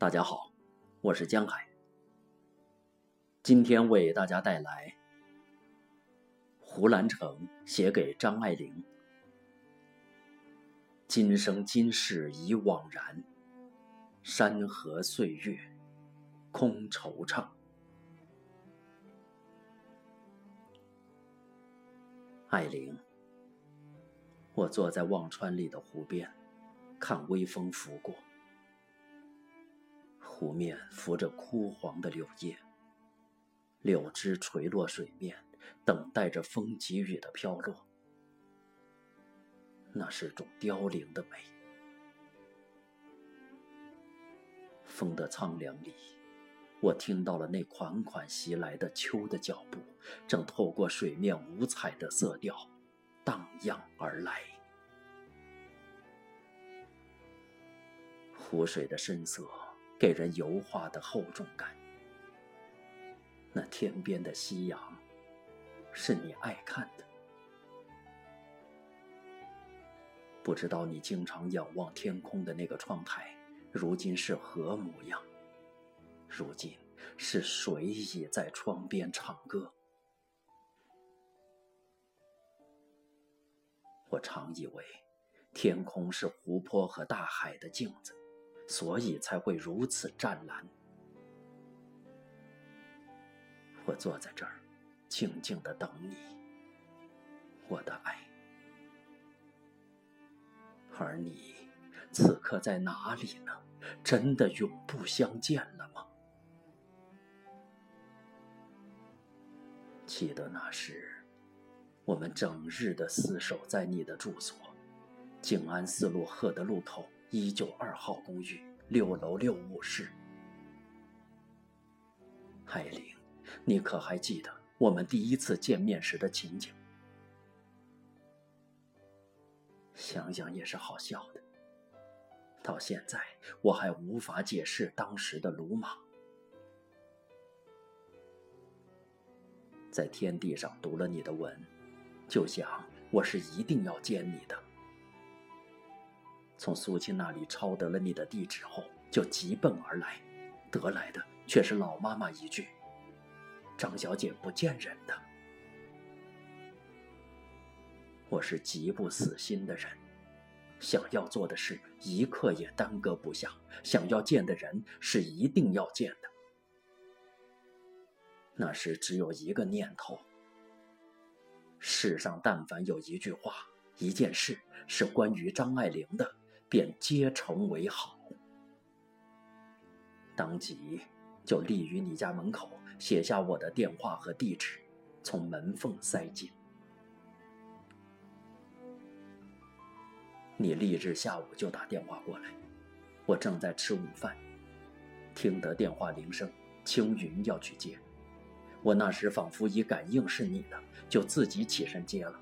大家好，我是江海。今天为大家带来胡兰成写给张爱玲：“今生今世已惘然，山河岁月空惆怅。”爱玲，我坐在忘川里的湖边，看微风拂过。湖面浮着枯黄的柳叶，柳枝垂落水面，等待着风给予的飘落。那是种凋零的美。风的苍凉里，我听到了那款款袭来的秋的脚步，正透过水面五彩的色调，荡漾而来。湖水的深色。给人油画的厚重感。那天边的夕阳，是你爱看的。不知道你经常仰望天空的那个窗台，如今是何模样？如今是谁倚在窗边唱歌？我常以为，天空是湖泊和大海的镜子。所以才会如此湛蓝。我坐在这儿，静静的等你，我的爱。而你，此刻在哪里呢？真的永不相见了吗？记得那时，我们整日的厮守在你的住所——静安寺路鹤德路口。一九二号公寓六楼六五室，海玲，你可还记得我们第一次见面时的情景？想想也是好笑的。到现在，我还无法解释当时的鲁莽。在天地上读了你的文，就想我是一定要见你的。从苏青那里抄得了你的地址后，就急奔而来，得来的却是老妈妈一句：“张小姐不见人的。”我是极不死心的人，想要做的事一刻也耽搁不下，想要见的人是一定要见的。那时只有一个念头：世上但凡有一句话、一件事是关于张爱玲的。便皆成为好，当即就立于你家门口，写下我的电话和地址，从门缝塞进。你翌日下午就打电话过来，我正在吃午饭，听得电话铃声，青云要去接，我那时仿佛已感应是你的，就自己起身接了。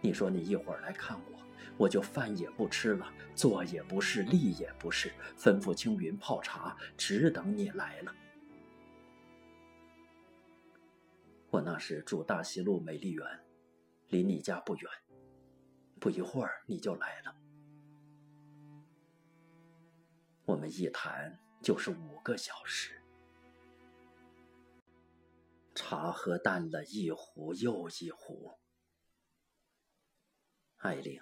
你说你一会儿来看我。我就饭也不吃了，坐也不是，立也不是，吩咐青云泡茶，只等你来了。我那时住大西路美丽园，离你家不远，不一会儿你就来了。我们一谈就是五个小时，茶喝淡了一壶又一壶，爱玲。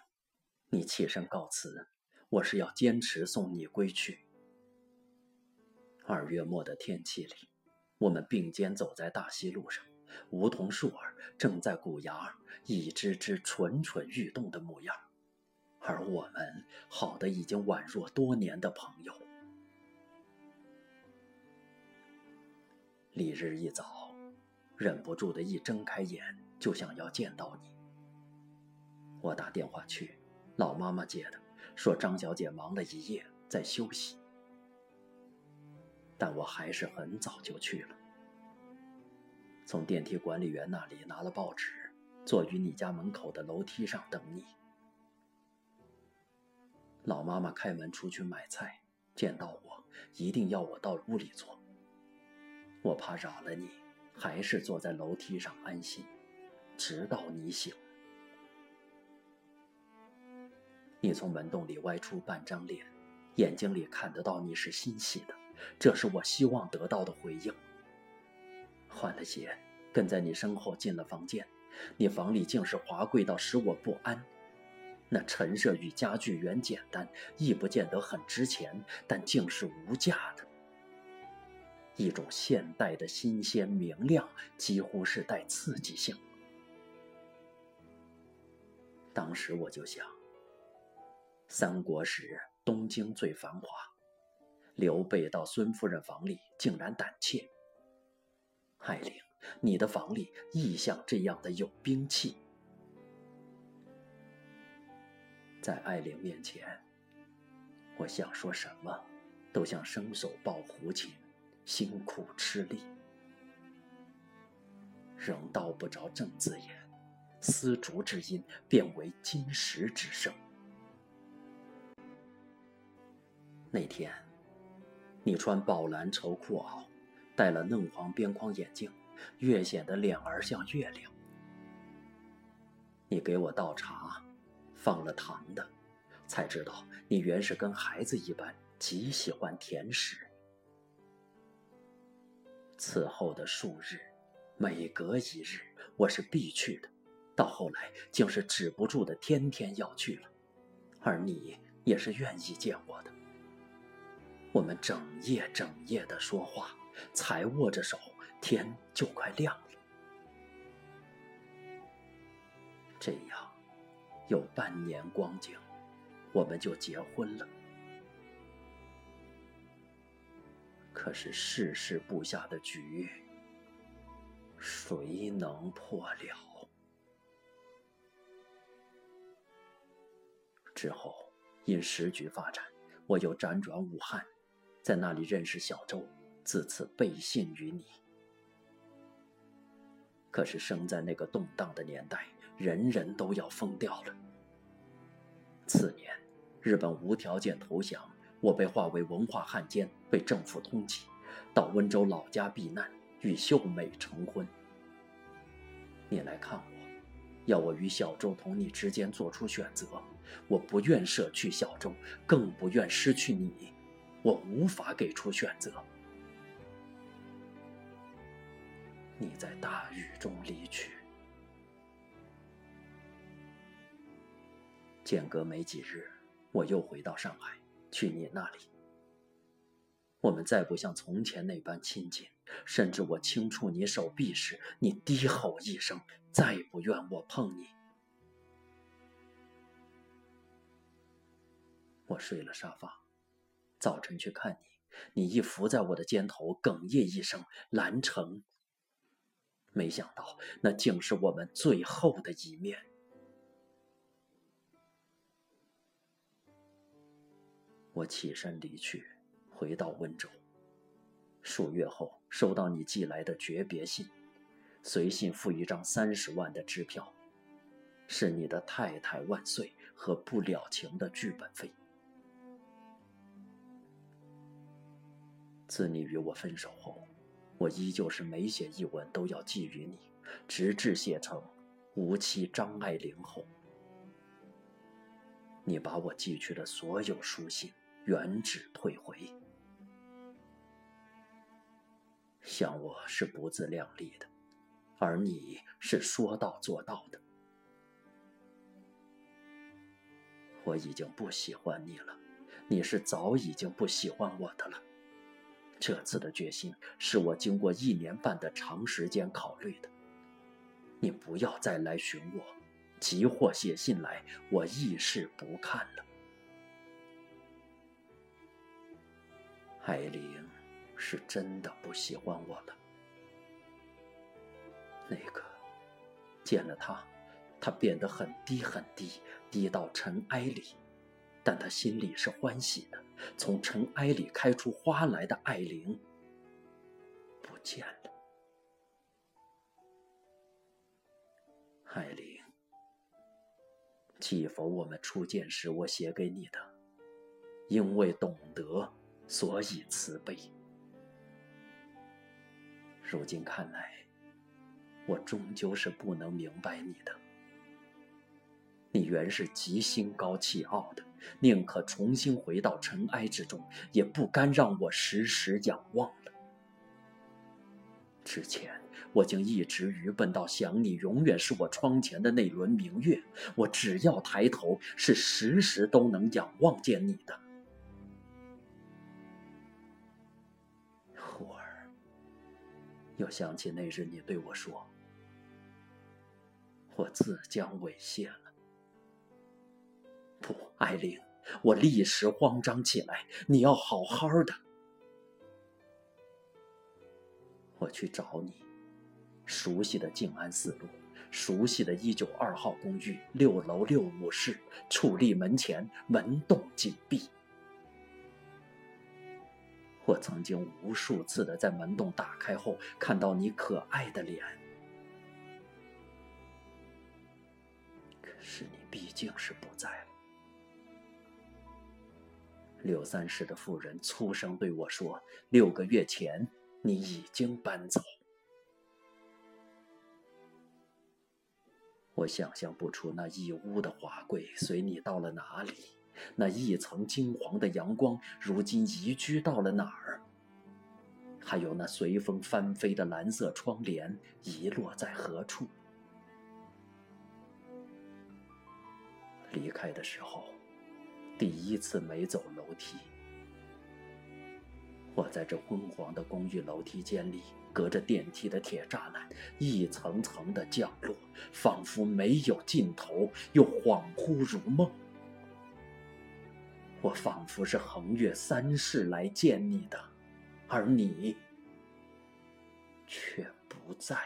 你起身告辞，我是要坚持送你归去。二月末的天气里，我们并肩走在大西路上，梧桐树儿正在鼓芽，一只只蠢蠢欲动的模样，而我们好的已经宛若多年的朋友。翌日一早，忍不住的一睁开眼就想要见到你，我打电话去。老妈妈接的，说张小姐忙了一夜，在休息。但我还是很早就去了，从电梯管理员那里拿了报纸，坐于你家门口的楼梯上等你。老妈妈开门出去买菜，见到我，一定要我到屋里坐。我怕扰了你，还是坐在楼梯上安心，直到你醒。你从门洞里歪出半张脸，眼睛里看得到你是欣喜的，这是我希望得到的回应。换了鞋，跟在你身后进了房间，你房里竟是华贵到使我不安。那陈设与家具原简单，亦不见得很值钱，但竟是无价的。一种现代的新鲜明亮，几乎是带刺激性。当时我就想，三国时东京最繁华，刘备到孙夫人房里竟然胆怯。艾玲，你的房里亦像这样的有兵器。在艾玲面前，我想说什么，都像伸手抱胡琴，辛苦吃力，仍道不着正字眼，丝竹之音变为金石之声。那天，你穿宝蓝绸裤袄，戴了嫩黄边框眼镜，越显得脸儿像月亮。你给我倒茶。放了糖的，才知道你原是跟孩子一般极喜欢甜食。此后的数日，每隔一日我是必去的，到后来竟是止不住的，天天要去了。而你也是愿意见我的。我们整夜整夜的说话，才握着手，天就快亮了。这样。有半年光景，我们就结婚了。可是世事布下的局，谁能破了？之后因时局发展，我又辗转武汉，在那里认识小周，自此背信于你。可是生在那个动荡的年代。人人都要疯掉了。次年，日本无条件投降，我被划为文化汉奸，被政府通缉，到温州老家避难，与秀美成婚。你来看我，要我与小周同你之间做出选择，我不愿舍去小周，更不愿失去你，我无法给出选择。你在大雨中离去。间隔没几日，我又回到上海，去你那里。我们再不像从前那般亲近，甚至我轻触你手臂时，你低吼一声，再不愿我碰你。我睡了沙发，早晨去看你，你一伏在我的肩头，哽咽一声“兰城”。没想到，那竟是我们最后的一面。我起身离去，回到温州。数月后，收到你寄来的诀别信，随信附一张三十万的支票，是你的“太太万岁”和不了情的剧本费。自你与我分手后，我依旧是每写一文都要寄予你，直至写成“无期张爱玲”后，你把我寄去的所有书信。原址退回，想我是不自量力的，而你是说到做到的。我已经不喜欢你了，你是早已经不喜欢我的了。这次的决心是我经过一年半的长时间考虑的。你不要再来寻我，急或写信来，我亦是不看了。海玲是真的不喜欢我了。那个见了他，他变得很低很低，低到尘埃里，但他心里是欢喜的。从尘埃里开出花来的艾琳不见了。艾琳，记否？我们初见时，我写给你的，因为懂得。所以慈悲。如今看来，我终究是不能明白你的。你原是极心高气傲的，宁可重新回到尘埃之中，也不甘让我时时仰望了。之前我竟一直愚笨到想你永远是我窗前的那轮明月，我只要抬头，是时时都能仰望见你的。忽而又想起那日你对我说：“我自将猥亵了。”不，艾琳，我立时慌张起来。你要好好的。我去找你，熟悉的静安寺路，熟悉的一九二号公寓六楼六五室，矗立门前，门洞紧闭。我曾经无数次的在门洞打开后看到你可爱的脸，可是你毕竟是不在了。柳三世的妇人粗声对我说：“六个月前，你已经搬走。”我想象不出那一屋的华贵随你到了哪里，那一层金黄的阳光如今移居到了哪儿？还有那随风翻飞的蓝色窗帘遗落在何处？离开的时候。第一次没走楼梯，我在这昏黄的公寓楼梯间里，隔着电梯的铁栅栏，一层层的降落，仿佛没有尽头，又恍惚如梦。我仿佛是横越三世来见你的，而你却不在。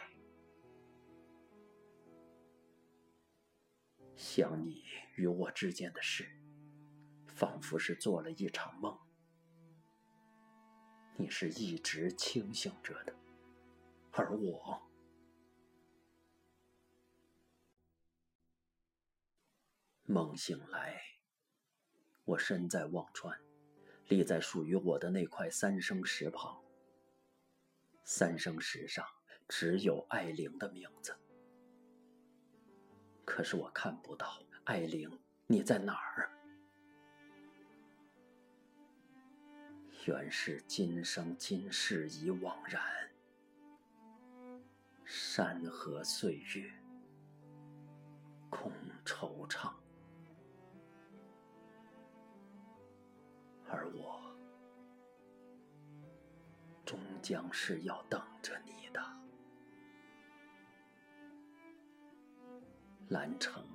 想你与我之间的事。仿佛是做了一场梦，你是一直清醒着的，而我，梦醒来，我身在忘川，立在属于我的那块三生石旁。三生石上只有艾玲的名字，可是我看不到艾玲，你在哪儿？原是今生今世已惘然，山河岁月空惆怅，而我终将是要等着你的，兰城。